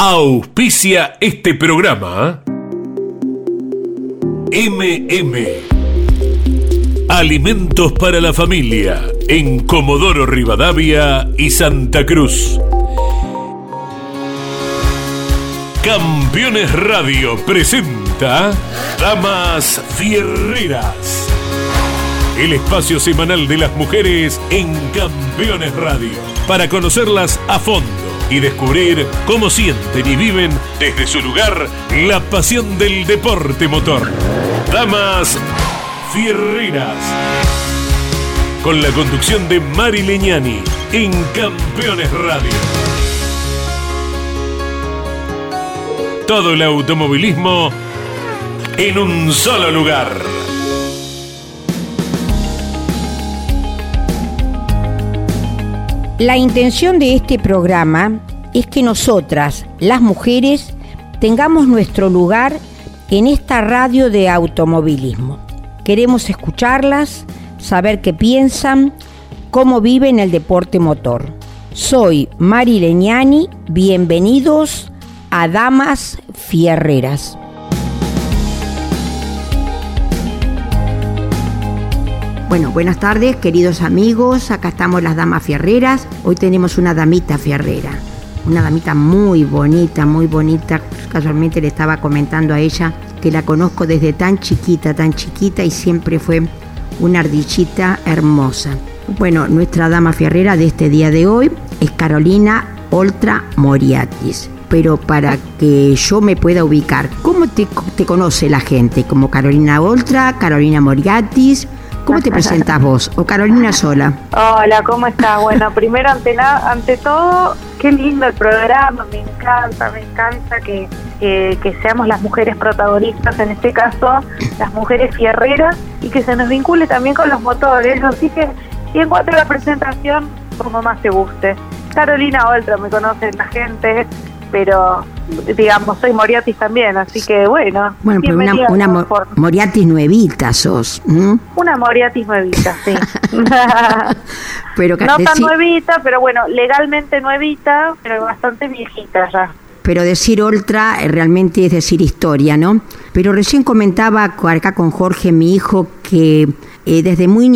Auspicia este programa. MM. Alimentos para la familia en Comodoro Rivadavia y Santa Cruz. Campeones Radio presenta Damas Fierreras. El espacio semanal de las mujeres en Campeones Radio. Para conocerlas a fondo y descubrir cómo sienten y viven desde su lugar la pasión del deporte motor. Damas Fierreras. Con la conducción de Mari Leñani en Campeones Radio. todo el automovilismo en un solo lugar. La intención de este programa es que nosotras, las mujeres, tengamos nuestro lugar en esta radio de automovilismo. Queremos escucharlas, saber qué piensan, cómo viven el deporte motor. Soy Mari Leñani, bienvenidos a Damas Fierreras. Bueno, buenas tardes, queridos amigos. Acá estamos las damas fierreras. Hoy tenemos una damita fierrera. Una damita muy bonita, muy bonita. Casualmente le estaba comentando a ella que la conozco desde tan chiquita, tan chiquita y siempre fue una ardillita hermosa. Bueno, nuestra dama fierrera de este día de hoy es Carolina Oltra Moriatis pero para que yo me pueda ubicar, ¿cómo te, conoce la gente? ¿Como Carolina Oltra, Carolina Moriatis? ¿Cómo te presentas vos? ¿O Carolina sola? Hola, ¿cómo estás? Bueno, primero, ante, todo, qué lindo el programa, me encanta, me encanta que, que, seamos las mujeres protagonistas, en este caso, las mujeres fierreras, y que se nos vincule también con los motores. Así que, y en cuanto a la presentación, como más te guste. Carolina Oltra me conoce la gente, pero digamos, soy Moriatis también, así que bueno. Bueno, pero una, Moriatis nuevita sos. Una Moriatis nuevita, sí. pero no tan nuevita, pero bueno, legalmente nuevita, pero bastante viejita ya. Pero decir ultra eh, realmente es decir historia, ¿no? Pero recién comentaba acá con Jorge, mi hijo, que eh, desde muy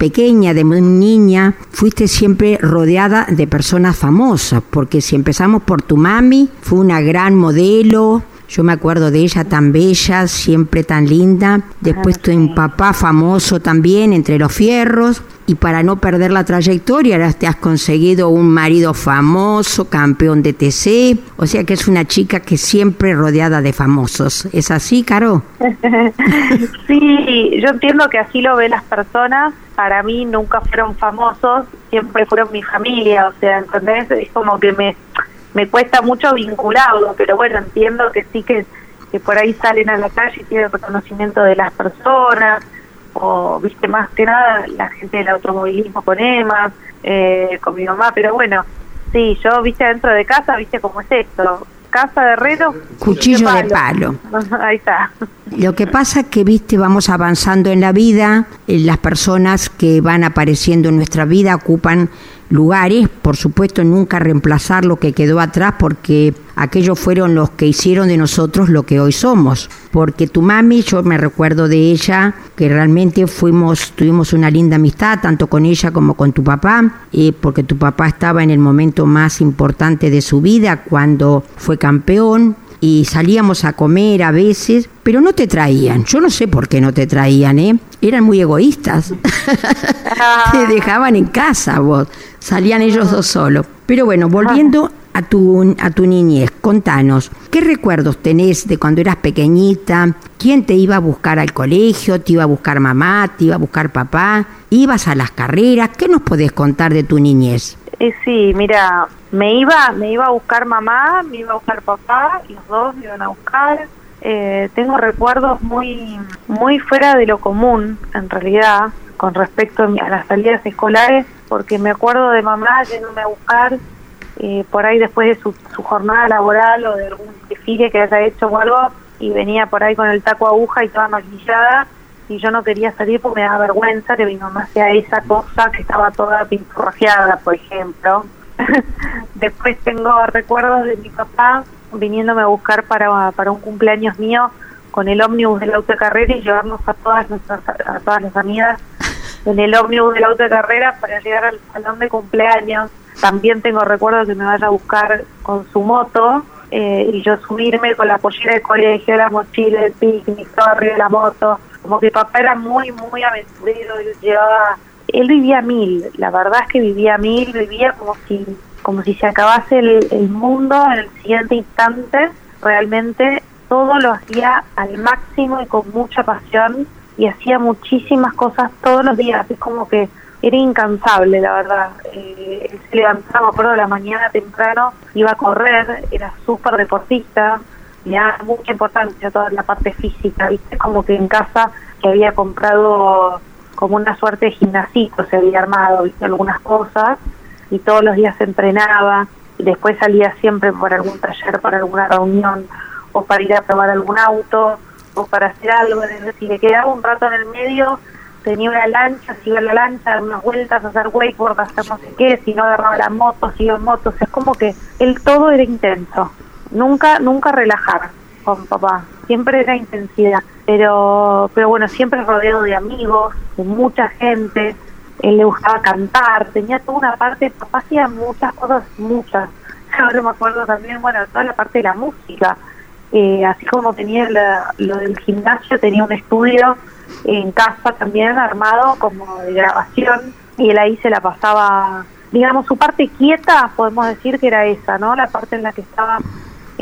pequeña, de muy niña, fuiste siempre rodeada de personas famosas, porque si empezamos por tu mami, fue una gran modelo, yo me acuerdo de ella tan bella, siempre tan linda. Después tu papá famoso también entre los fierros y para no perder la trayectoria, ahora te has conseguido un marido famoso, campeón de TC, o sea que es una chica que siempre rodeada de famosos. ¿Es así, Caro? sí, yo entiendo que así lo ven las personas. Para mí nunca fueron famosos, siempre fueron mi familia, o sea, ¿entendés? Es como que me, me cuesta mucho vincularlo, pero bueno, entiendo que sí que, que por ahí salen a la calle y tienen reconocimiento de las personas o viste más que nada la gente del automovilismo con Emma, eh, con mi mamá, pero bueno, sí, yo viste dentro de casa, viste cómo es esto, casa de herrero, cuchillo de palo. Ahí está. Lo que pasa es que, viste, vamos avanzando en la vida, eh, las personas que van apareciendo en nuestra vida ocupan lugares, por supuesto nunca reemplazar lo que quedó atrás porque aquellos fueron los que hicieron de nosotros lo que hoy somos. Porque tu mami, yo me recuerdo de ella, que realmente fuimos, tuvimos una linda amistad, tanto con ella como con tu papá, eh, porque tu papá estaba en el momento más importante de su vida, cuando fue campeón, y salíamos a comer a veces, pero no te traían. Yo no sé por qué no te traían, ¿eh? Eran muy egoístas. te dejaban en casa vos. Salían ellos dos solos. Pero bueno, volviendo a tu, a tu niñez, contanos, ¿qué recuerdos tenés de cuando eras pequeñita? ¿Quién te iba a buscar al colegio? ¿Te iba a buscar mamá? ¿Te iba a buscar papá? ¿Ibas a las carreras? ¿Qué nos podés contar de tu niñez? Eh, sí, mira, me iba, me iba a buscar mamá, me iba a buscar papá, los dos me iban a buscar. Eh, tengo recuerdos muy, muy fuera de lo común, en realidad, con respecto a las salidas escolares, porque me acuerdo de mamá yéndome a buscar eh, por ahí después de su, jornada laboral o de algún desfile que haya hecho o algo, y venía por ahí con el taco aguja y toda maquillada, y yo no quería salir porque me daba vergüenza que mi mamá sea esa cosa que estaba toda pinturrajeada, por ejemplo. Después tengo recuerdos de mi papá viniéndome a buscar para, para un cumpleaños mío con el ómnibus del auto de carrera y llevarnos a todas nuestras, a todas las amigas en el ómnibus del auto de carrera para llegar al salón de cumpleaños. También tengo recuerdos que me vaya a buscar con su moto eh, y yo subirme con la pollera de colegio, la mochila, el picnic, todo arriba de la moto. Como que papá era muy, muy aventurero, él llevaba, él vivía mil, la verdad es que vivía mil, vivía como si, como si se acabase el, el mundo en el siguiente instante, realmente todo lo hacía al máximo y con mucha pasión y hacía muchísimas cosas todos los días, es como que era incansable, la verdad. Eh, él se levantaba, de la mañana temprano, iba a correr, era súper deportista, le daba mucha importancia toda la parte física, ¿viste? Como que en casa que había comprado como una suerte de gimnasito, se había armado, ¿viste? Algunas cosas, y todos los días se entrenaba, y después salía siempre por algún taller, para alguna reunión, o para ir a probar algún auto, o para hacer algo, decir, le quedaba un rato en el medio, tenía una lancha, se iba a la lancha, dar unas vueltas, hacer wakeboard, hacer no sé qué, si no agarraba la moto, se iba en moto, es como que el todo era intenso, nunca, nunca relajar con papá, siempre era intensidad, pero, pero bueno, siempre rodeado de amigos, de mucha gente, él le gustaba cantar, tenía toda una parte, papá hacía muchas cosas, muchas, ahora me acuerdo también, bueno, toda la parte de la música, eh, así como tenía lo del gimnasio, tenía un estudio en casa también armado como de grabación y él ahí se la pasaba, digamos, su parte quieta, podemos decir que era esa, ¿no? La parte en la que estaba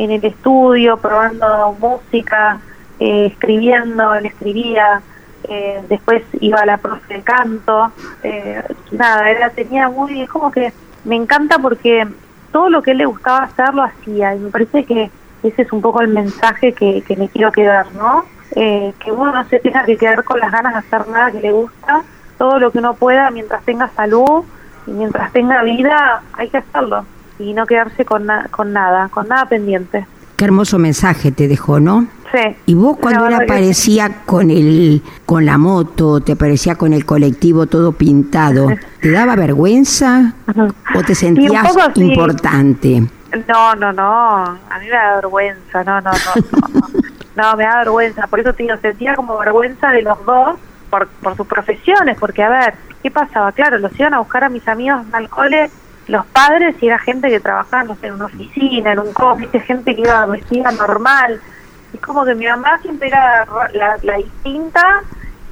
en el estudio, probando música, eh, escribiendo, él escribía, eh, después iba a la profe de canto, eh, nada, era, tenía muy, es como que me encanta porque todo lo que él le gustaba hacer lo hacía y me parece que ese es un poco el mensaje que, que me quiero quedar, ¿no? Eh, que uno no se tenga que quedar con las ganas de hacer nada que le gusta, todo lo que uno pueda mientras tenga salud y mientras tenga vida, hay que hacerlo y no quedarse con, con nada, con nada pendiente. Qué hermoso mensaje te dejó, ¿no? Sí. ¿Y vos cuando él aparecía con el con la moto, te aparecía con el colectivo todo pintado, ¿te daba vergüenza o te sentías importante? No, no, no, a mí me da vergüenza, no, no, no, no, me da vergüenza, por eso te digo, sentía como vergüenza de los dos por, por sus profesiones, porque a ver, ¿qué pasaba? Claro, los iban a buscar a mis amigos al cole los padres y era gente que trabajaba, no sé, en una oficina, en un coche, gente que iba vestida normal. Es como que mi mamá siempre era la, la distinta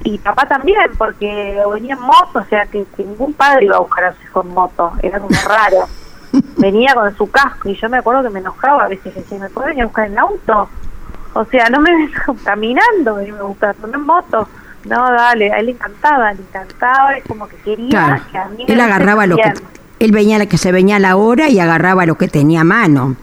y papá también, porque venía en moto, o sea, que, ningún padre iba a buscar a su hijo en moto, era como raro. venía con su casco y yo me acuerdo que me enojaba a veces, decía, ¿me puede venir a buscar en auto? O sea, no me caminando, venirme a buscar, no en moto. No, dale, a él le encantaba, le encantaba, es como que quería que a mí Él agarraba lo que él venía que se venía a la hora y agarraba lo que tenía a mano.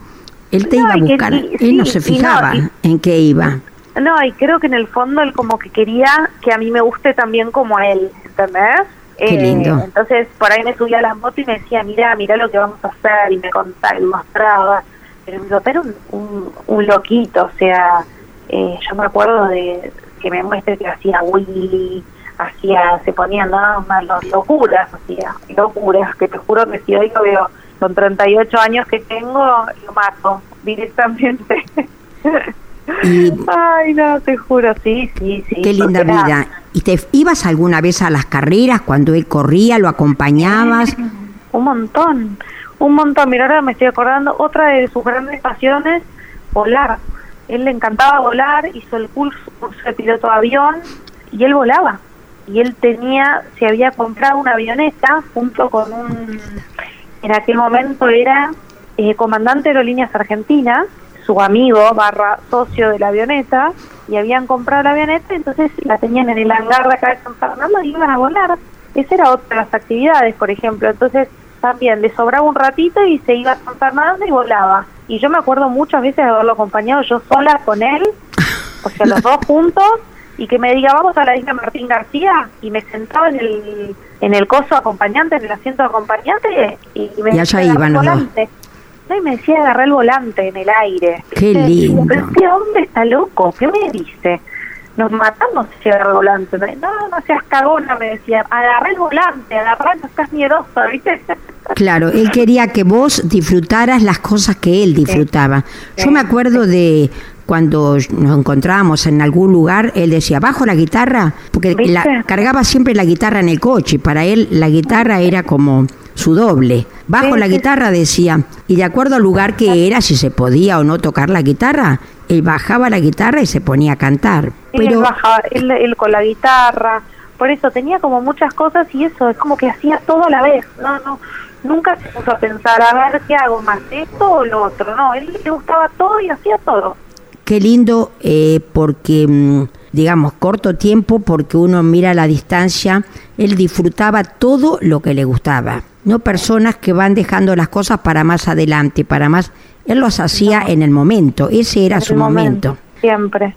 Él te iba a buscar, él no se fijaba en qué iba. No, y creo que en el fondo él como que quería que a mí me guste también como a él, ¿entendés? Qué lindo. Eh, entonces por ahí me subía a la moto y me decía, mira, mira lo que vamos a hacer, y me contaba, y mostraba. Pero mi papá era un, un, loquito, o sea, eh, yo me acuerdo de que me muestre que hacía Willy, hacía, se ponían nada más locuras, hacía locuras, que te juro que si hoy lo veo con 38 años que tengo, lo mato directamente. Ay, no, te juro, sí, sí, sí. Qué linda vida. ¿Y te ibas alguna vez a las carreras cuando él corría, lo acompañabas? Un montón, un montón. Mira, ahora me estoy acordando, otra de sus grandes pasiones, volar. Él le encantaba volar, hizo el curso, curso de piloto de avión y él volaba y él tenía, se había comprado una avioneta junto con un, en aquel momento era eh, comandante de aerolíneas argentinas, su amigo barra socio de la avioneta, y habían comprado la avioneta, entonces la tenían en el hangar de acá de San Fernando y iban a volar. Esa era otra de las actividades, por ejemplo. Entonces también le sobraba un ratito y se iba a San Fernando y volaba. Y yo me acuerdo muchas veces de haberlo acompañado yo sola con él, o sea, los dos juntos, y que me diga vamos a la isla Martín García y me sentaba en el en el coso acompañante en el asiento acompañante y me decía iban volante y me decía agarrar el volante en el aire qué lindo. Pero este hombre está loco qué me dice nos matamos si agarra el volante. No no seas cagona me decía agarré el volante agarré no estás miedoso viste Claro, él quería que vos disfrutaras las cosas que él disfrutaba. Yo me acuerdo de cuando nos encontrábamos en algún lugar, él decía, bajo la guitarra, porque la, cargaba siempre la guitarra en el coche, para él la guitarra era como su doble. Bajo la guitarra decía, y de acuerdo al lugar que era, si se podía o no tocar la guitarra, él bajaba la guitarra y se ponía a cantar. Pero... Él, bajaba, él, con la guitarra, por eso tenía como muchas cosas y eso, es como que hacía todo a la vez, no, no, nunca se puso a pensar, a ver qué hago más, esto o lo otro, no, él le gustaba todo y hacía todo. Qué lindo eh, porque, mm, digamos, corto tiempo, porque uno mira a la distancia, él disfrutaba todo lo que le gustaba, no personas que van dejando las cosas para más adelante, para más, él los hacía en el momento, ese era su momento. Siempre.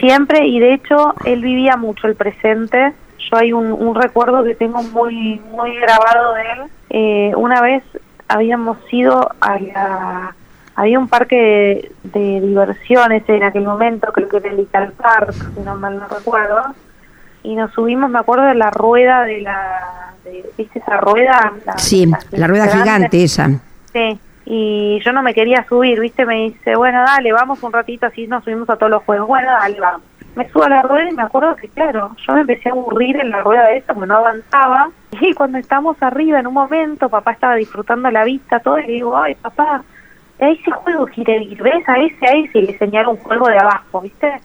Siempre, y de hecho él vivía mucho el presente. Yo hay un, recuerdo que tengo muy, muy grabado de él. Eh, una vez habíamos ido a la había un parque de, diversiones en aquel momento, creo que era el Little Park, si no mal no recuerdo, y nos subimos, me acuerdo, de la rueda de la, ¿viste esa rueda? sí, la, rueda gigante esa. Sí, y yo no me quería subir, ¿viste? Me dice, bueno, dale, vamos un ratito, así nos subimos a todos los juegos. Bueno, dale, vamos. Me subo a la rueda y me acuerdo que, claro, yo me empecé a aburrir en la rueda de esa porque no avanzaba. Y cuando estamos arriba, en un momento, papá estaba disfrutando la vista, todo, y le digo, ay, papá, a ese juego quiere ir, ¿ves? A ese, a ese, y le señalo un juego de abajo, ¿viste?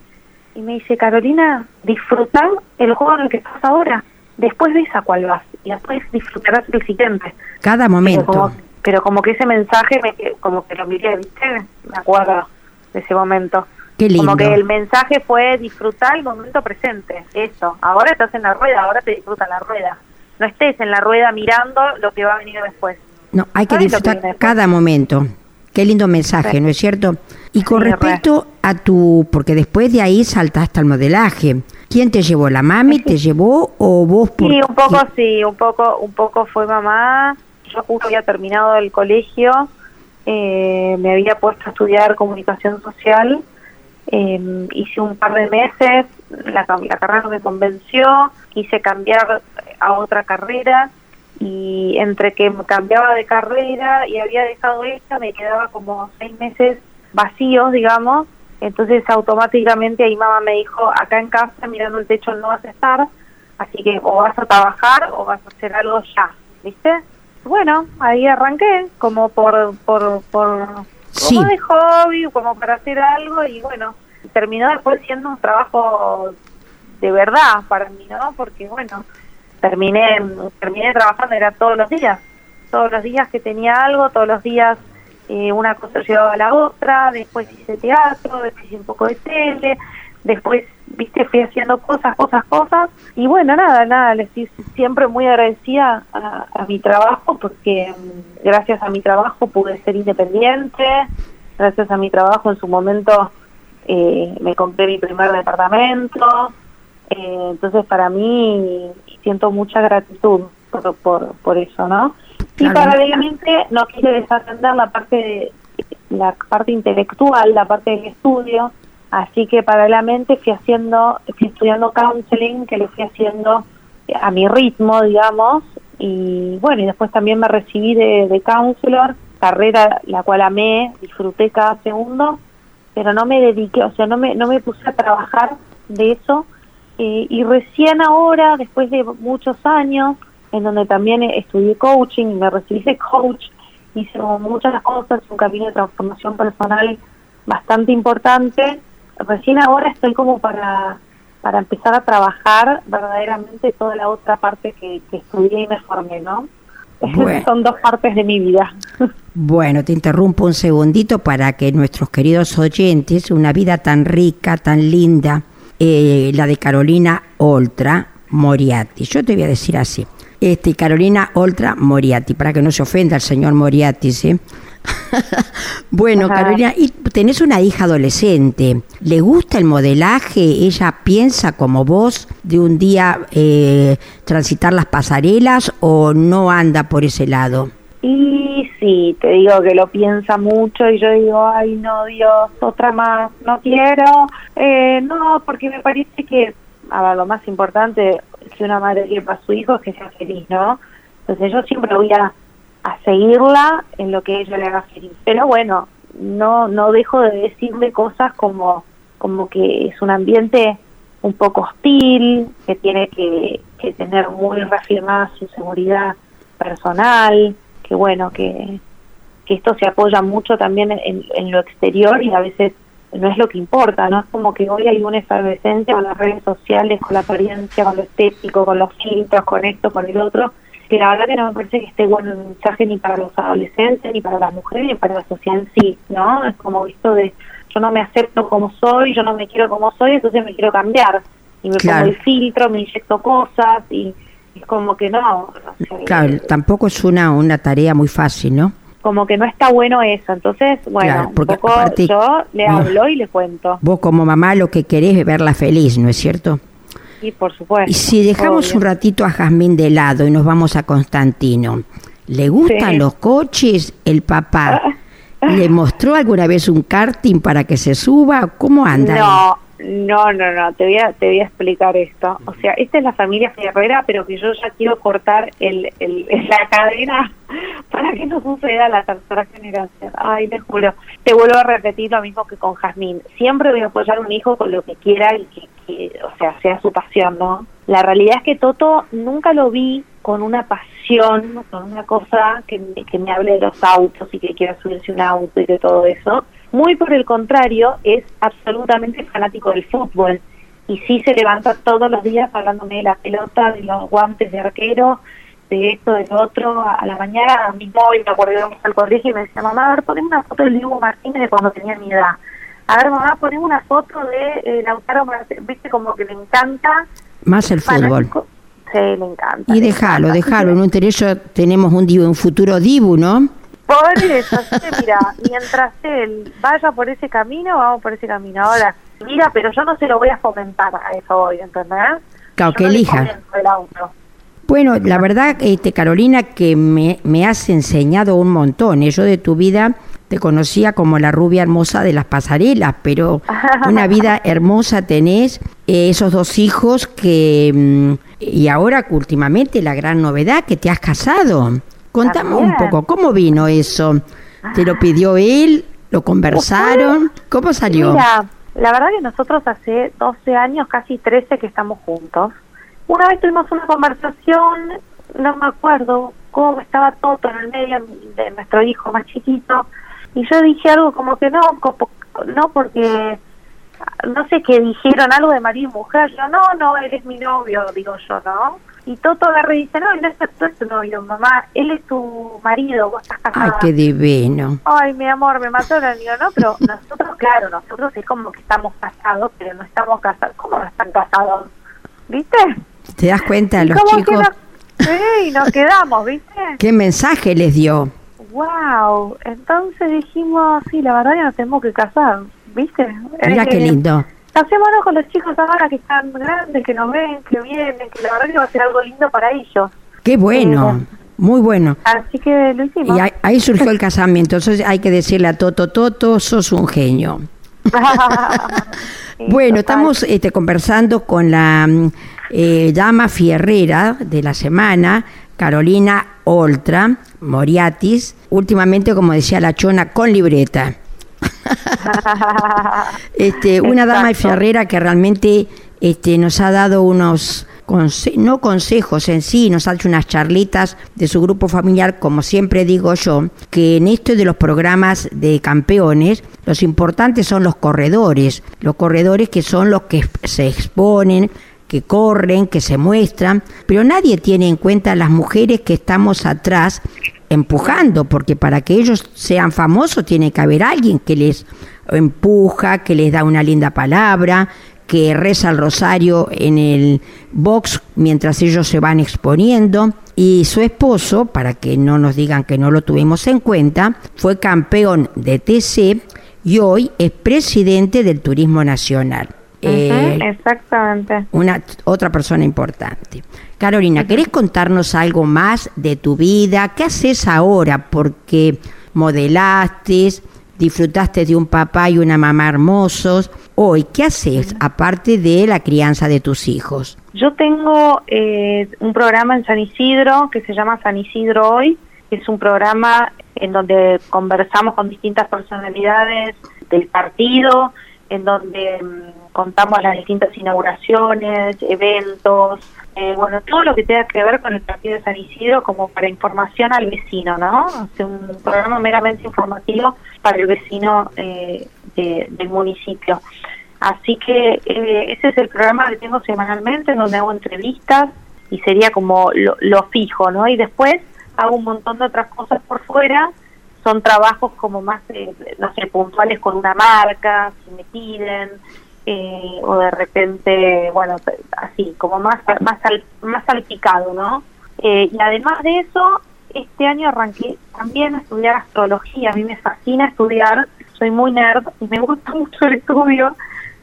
Y me dice, Carolina, disfrutar el juego en el que estás ahora. Después ves a cuál vas y después disfrutarás el siguiente. Cada momento. Pero como, que ese mensaje, me, como que lo miré, ¿viste? Me acuerdo de ese momento. Qué lindo. Como que el mensaje fue disfrutar el momento presente. Eso. Ahora estás en la rueda, ahora te disfruta la rueda. No estés en la rueda mirando lo que va a venir después. No, hay que disfrutar cada momento. Qué lindo mensaje, ¿no es cierto? Y con respecto a tu, porque después de ahí saltaste al modelaje. ¿Quién te llevó? ¿La mami te llevó o vos? Por... Sí, un poco sí, un poco, un poco fue mamá. Yo justo había terminado el colegio, eh, me había puesto a estudiar comunicación social, em, hice un par de meses, la, la carrera me convenció, quise cambiar a otra carrera y entre que cambiaba de carrera y había dejado esta, me quedaba como seis meses vacíos, digamos. Entonces automáticamente ahí mamá me dijo, acá en casa mirando el techo no vas a estar, así que o vas a trabajar o vas a hacer algo ya, ¿viste? Bueno, ahí arranqué como por, por, por como de hobby, como para hacer algo y bueno, terminó después siendo un trabajo de verdad para mí, ¿no? Porque bueno, terminé, terminé trabajando, era todos los días, todos los días que tenía algo, todos los días eh, una cosa llevaba a la otra, después hice teatro, después hice un poco de tele, después, viste, fui haciendo cosas, cosas, cosas, y bueno, nada, nada, le estoy siempre muy agradecida a, mi trabajo, porque mm, gracias a mi trabajo pude ser independiente, gracias a mi trabajo en su momento eh, me compré mi primer departamento, eh, entonces para mí siento mucha gratitud por, por, por eso, ¿no? Y paralelamente no quise desatender la parte de, la parte intelectual, la parte del estudio, así que paralelamente fui haciendo, fui estudiando counseling, que lo fui haciendo a mi ritmo, digamos, y bueno, y después también me recibí de, de counselor, carrera la cual amé, disfruté cada segundo, pero no me dediqué, o sea, no me, no me puse a trabajar de eso eh, y recién ahora, después de muchos años, en donde también estudié coaching y me recibí de coach, hice muchas cosas, un camino de transformación personal bastante importante. Recién ahora estoy como para, para empezar a trabajar verdaderamente toda la otra parte que, estudié y me formé, ¿no? Son dos partes de mi vida. Bueno, te interrumpo un segundito para que nuestros queridos oyentes, una vida tan rica, tan linda, eh, la de Carolina Oltra Moriarty. Yo te voy a decir así. Este, Carolina Oltra Moriarty, para que no se ofenda el señor Moriarty, ¿sí? bueno, Carolina, y tenés una hija adolescente. ¿Le gusta el modelaje? ¿Ella piensa como vos de un día eh, transitar las pasarelas o no anda por ese lado? Y sí, te digo que lo piensa mucho y yo digo, ay no, Dios, otra más, no quiero. Eh, no, porque me parece que, lo más importante que una madre quiere para su hijo es que sea feliz, ¿no? Entonces yo siempre voy a, a seguirla en lo que ella le haga feliz. Pero bueno, no, no dejo de decirle cosas como, como que es un ambiente un poco hostil, que tiene que, que tener muy reafirmada su seguridad personal, que bueno, que, que esto se apoya mucho también en, en, lo exterior y a veces no es lo que importa, ¿no? Es como que hoy hay una efervescencia con las redes sociales, con la apariencia, con lo estético, con los filtros, con esto, con el otro, que la verdad que no me parece que esté bueno el mensaje ni para los adolescentes, ni para las mujeres, ni para la sociedad en sí, ¿no? Es como esto de yo no me acepto como soy, yo no me quiero como soy, entonces me quiero cambiar. Y me pongo el filtro, me inyecto cosas y es como que no. Claro, tampoco es una, una tarea muy fácil, ¿no? Como que no está bueno eso. Entonces, bueno, un poco yo le hablo y le cuento. Vos como mamá lo que querés es verla feliz, ¿no es cierto? Sí, por supuesto. Y si dejamos un ratito a Jazmín de lado y nos vamos a Constantino, ¿le gustan los coches? ¿El papá le mostró alguna vez un karting para que se suba? ¿Cómo anda? No, no, no, no, te voy, a, te voy a explicar esto. O sea, esta es la familia Ferrera, pero que yo ya quiero cortar el, el, la cadena para que no suceda la tercera generación. Ay, te juro. Te vuelvo a repetir lo mismo que con Jazmín. Siempre voy a apoyar a un hijo con lo que quiera y que, o sea, sea su pasión, ¿no? La realidad es que Toto nunca lo vi con una pasión, con una cosa que, que me hable de los autos y que quiera subirse un auto y de todo eso muy por el contrario, es absolutamente fanático del fútbol y sí se levanta todos los días hablándome de la pelota, de los guantes de arquero, de esto, de lo otro. A la mañana, a mi móvil, me acuerdo, íbamos al colegio y me decía, mamá, a ver, poneme una foto del Diego Martínez de cuando tenía mi edad. A ver, mamá, poneme una foto de eh, Lautaro Martínez, viste, como que le encanta. Más el fútbol. Sí, le encanta. Y déjalo, déjalo. En un derecho tenemos un, un futuro Dibu, ¿no? Por eso, mira, mientras él vaya por ese camino, vamos por ese camino. Ahora, mira, pero yo no se lo voy a fomentar a eso hoy, ¿entendés? Claro, que elija. Bueno, la verdad, este, Carolina, que me, me has enseñado un montón. ¿eh? Yo de tu vida te conocía como la rubia hermosa de las pasarelas, pero una vida hermosa tenés, eh, esos dos hijos que... Mm, y ahora, últimamente, la gran novedad, que te has casado. Contame un poco, ¿cómo vino eso? ¿Te lo pidió él? ¿Lo conversaron? ¿Cómo salió? Mira, la verdad que nosotros hace 12 años, casi 13 que estamos juntos. Una vez tuvimos una conversación, no me acuerdo cómo estaba todo en el medio de nuestro hijo más chiquito, y yo dije algo como que no, no porque no sé qué dijeron, algo de marido y mujer, yo no, no, él es mi novio, digo yo, ¿no? Y Toto agarra y dice, no, no es tu novio, mamá, él es tu marido, vos estás casada. Ay, qué divino. Ay, mi amor, me mató el niño, no, pero nosotros, claro, nosotros es como que estamos casados, pero no estamos casados. ¿Cómo no están casados? ¿Viste? ¿Te das cuenta, los chicos? sí, nos quedamos, ¿viste? ¿Qué mensaje les dio? Wow, entonces dijimos, sí, la verdad que nos tenemos que casar, ¿viste? Mira qué lindo. Hacémonos con los chicos ahora que están grandes, que nos ven, que vienen, que la verdad que va a ser algo lindo para ellos. Qué bueno. Eh, muy bueno. Así que lo hicimos. Y ahí, surgió el casamiento. Entonces hay que decirle a Toto, Toto, sos un genio. bueno, estamos este, conversando con la eh, dama fierrera de la semana, Carolina Oltra Moriatis, últimamente, como decía la chona, con libreta. este, una dama ferrera que realmente este, nos ha dado unos no consejos en sí, nos ha hecho unas charlitas de su grupo familiar, como siempre digo yo, que en esto de los programas de campeones, los importantes son los corredores, los corredores que son los que se exponen, que corren, que se muestran, pero nadie tiene en cuenta las mujeres que estamos atrás empujando, porque para que ellos sean famosos tiene que haber alguien que les empuja, que les da una linda palabra, que reza el rosario en el box mientras ellos se van exponiendo. Y su esposo, para que no nos digan que no lo tuvimos en cuenta, fue campeón de TC y hoy es presidente del Turismo Nacional. Eh, exactamente. Una otra persona importante. Carolina, ¿querés contarnos algo más de tu vida? ¿Qué haces ahora? Porque modelaste, disfrutaste de un papá y una mamá hermosos. Hoy, ¿qué haces aparte de la crianza de tus hijos? Yo tengo eh, un programa en San Isidro que se llama San Isidro Hoy, Es un programa en donde conversamos con distintas personalidades del partido, en donde mm, contamos las distintas inauguraciones, eventos, eh, bueno, todo lo que tenga que ver con el partido de San Isidro como para información al vecino, ¿no? Es un programa meramente informativo para el vecino eh, del municipio. Así que eh, ese es el programa que tengo semanalmente, en donde hago entrevistas y sería como lo, lo fijo, ¿no? Y después hago un montón de otras cosas por fuera son trabajos como más, eh, no sé, puntuales con una marca, si me piden, eh, o de repente, bueno, así, como más más más salpicado, ¿no? Eh, y además de eso, este año arranqué también a estudiar astrología, a mí me fascina estudiar, soy muy nerd y me gusta mucho el estudio,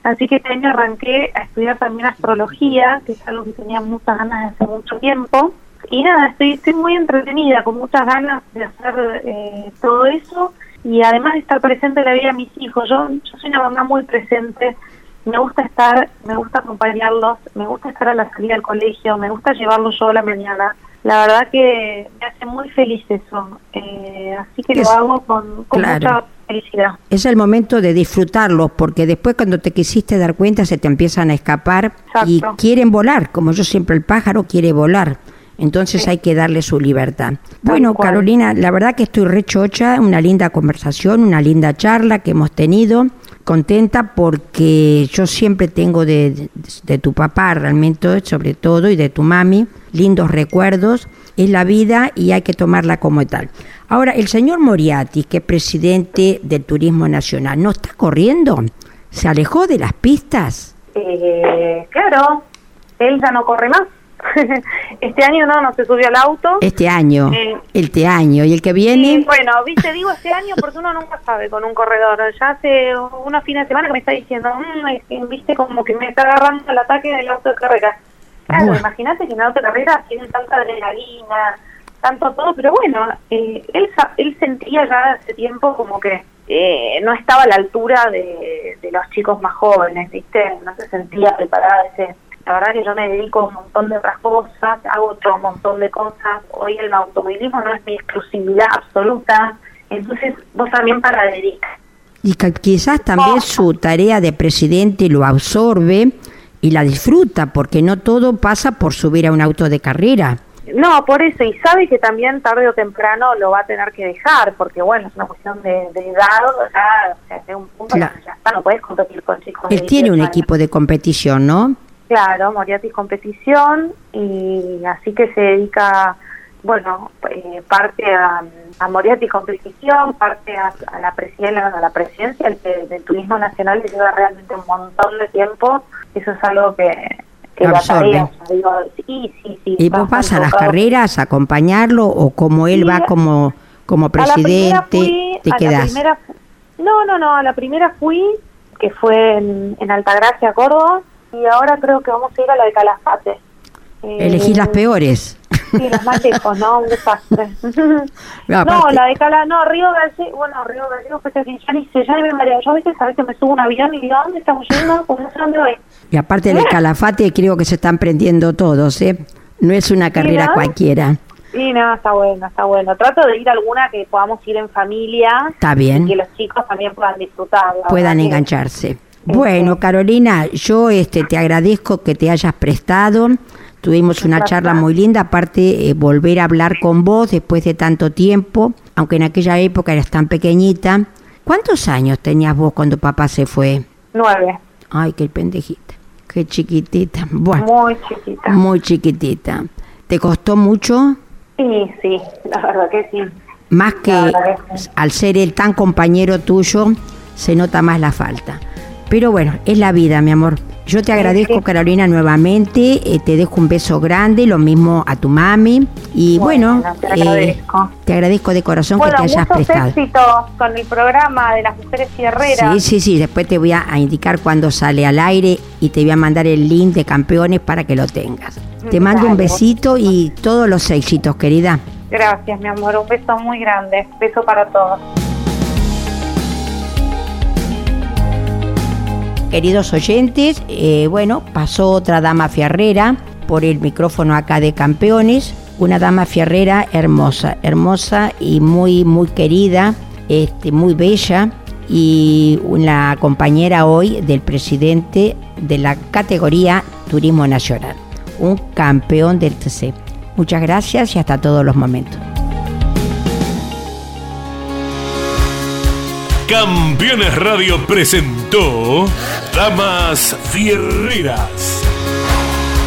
así que este año arranqué a estudiar también astrología, que es algo que tenía muchas ganas de hace mucho tiempo, y nada, estoy, estoy muy entretenida, con muchas ganas de hacer eh, todo eso y además de estar presente en la vida de mis hijos. Yo, yo soy una mamá muy presente, me gusta estar, me gusta acompañarlos, me gusta estar a la salida del colegio, me gusta llevarlos yo a la mañana. La verdad que me hace muy feliz eso, eh, así que lo hago con, mucha felicidad. Es el momento de disfrutarlos, porque después cuando te quisiste dar cuenta se te empiezan a escapar y quieren volar, como yo siempre el pájaro quiere volar. Entonces hay que darle su libertad. Bueno, Carolina, la verdad que estoy rechocha, una linda conversación, una linda charla que hemos tenido. Contenta porque yo siempre tengo de, tu papá realmente, sobre todo, y de tu mami, lindos recuerdos. Es la vida y hay que tomarla como tal. Ahora, el señor Moriati, que es presidente del Turismo Nacional, ¿no está corriendo? ¿Se alejó de las pistas? Eh, claro, él ya no corre más. este año no, no se subió al auto. Este año, eh, este año. ¿Y el que viene? bueno, viste, digo este año porque uno nunca sabe con un corredor. Ya hace unos fines de semana que me está diciendo, mm, viste, como que me está agarrando el ataque del auto de carrera. Claro, imagínate que en el auto de carrera tiene tanta adrenalina, tanto todo, pero bueno, eh, él, él sentía ya hace tiempo como que eh, no estaba a la altura de, de los chicos más jóvenes, viste, no se sentía preparada ese la verdad que yo me dedico a un montón de otras cosas, hago otro montón de cosas. Hoy el automovilismo no es mi exclusividad absoluta, entonces vos también para dedicar. Y quizás también su tarea de presidente lo absorbe y la disfruta, porque no todo pasa por subir a un auto de carrera. No, por eso, y sabe que también tarde o temprano lo va a tener que dejar, porque bueno, es una cuestión de, edad, o sea, un punto ya está, no puedes competir con chicos. Él tiene un equipo de competición, ¿no? Claro, Moriarty Competición y así que se dedica, bueno, eh, parte a, a Moriarty Competición, parte a, la presidencia, a la presidencia del, Turismo Nacional le lleva realmente un montón de tiempo. Eso es algo que, que la tarea, sí, sí, sí, ¿Y vos vas a las carreras a acompañarlo o como él va como, como presidente, te quedas? no, no, no, a la primera fui, que fue en, en Altagracia, Córdoba, y ahora creo que vamos a ir a la de Calafate. Elegí las peores. Sí, las más lejos, ¿no? Un desastre. no, la de Calafate, no, Río Gallego, bueno, Río Gallego, pues ya ni sé, ya me mareado. Yo a veces sabes que me subo un avión y digo, ¿dónde estamos yendo? Pues no sé dónde voy. Y aparte del Calafate creo que se están prendiendo todos, ¿eh? No es una carrera cualquiera. Sí, no, está bueno, está bueno. Trato de ir a alguna que podamos ir en familia. Está bien. Y que los chicos también puedan disfrutar. Puedan engancharse. Bueno, Carolina, yo este, te agradezco que te hayas prestado. Tuvimos una charla muy linda, aparte eh, volver a hablar con vos después de tanto tiempo, aunque en aquella época eras tan pequeñita. ¿Cuántos años tenías vos cuando papá se fue? Nueve. Ay, qué pendejita, qué chiquitita. Bueno, muy chiquita. Muy chiquitita. ¿Te costó mucho? Sí, sí, la verdad que sí. Más que al ser el tan compañero tuyo, se nota más la falta. Pero bueno, es la vida, mi amor. Yo te agradezco, Carolina, nuevamente. Eh, te dejo un beso grande, lo mismo a tu mami. Y bueno, te, eh, agradezco. te agradezco de corazón que te hayas prestado. éxitos con el programa de las mujeres fierreras. Sí, sí, sí. Después te voy a, indicar cuándo sale al aire y te voy a mandar el link de campeones para que lo tengas. Te mando un besito y todos los éxitos, querida. Gracias, mi amor. Un beso muy grande. Beso para todos. Queridos oyentes, eh, bueno, pasó otra dama fierrera por el micrófono acá de campeones. una dama fierrera hermosa, hermosa y muy, muy querida, este, muy bella y una compañera hoy del presidente de la categoría Turismo Nacional, un campeón del TC. Muchas gracias y hasta todos los momentos. Campeones Radio presentó Damas Fierreras.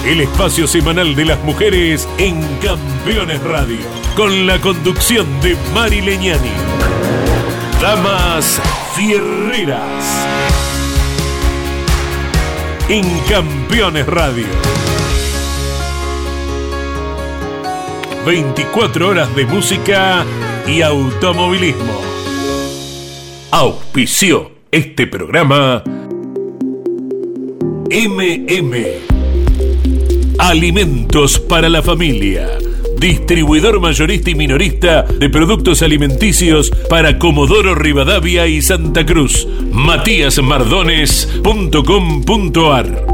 El espacio semanal de las mujeres en Campeones Radio. Con la conducción de Mari Leñani. Damas Fierreras. En Campeones Radio. 24 horas de música y automovilismo. Auspició este programa MM. Alimentos para la familia. Distribuidor mayorista y minorista de productos alimenticios para Comodoro Rivadavia y Santa Cruz. Matíasmardones.com.ar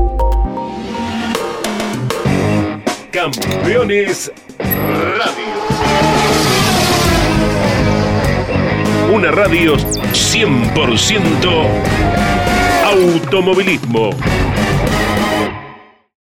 Campeones Una radio 100% automovilismo.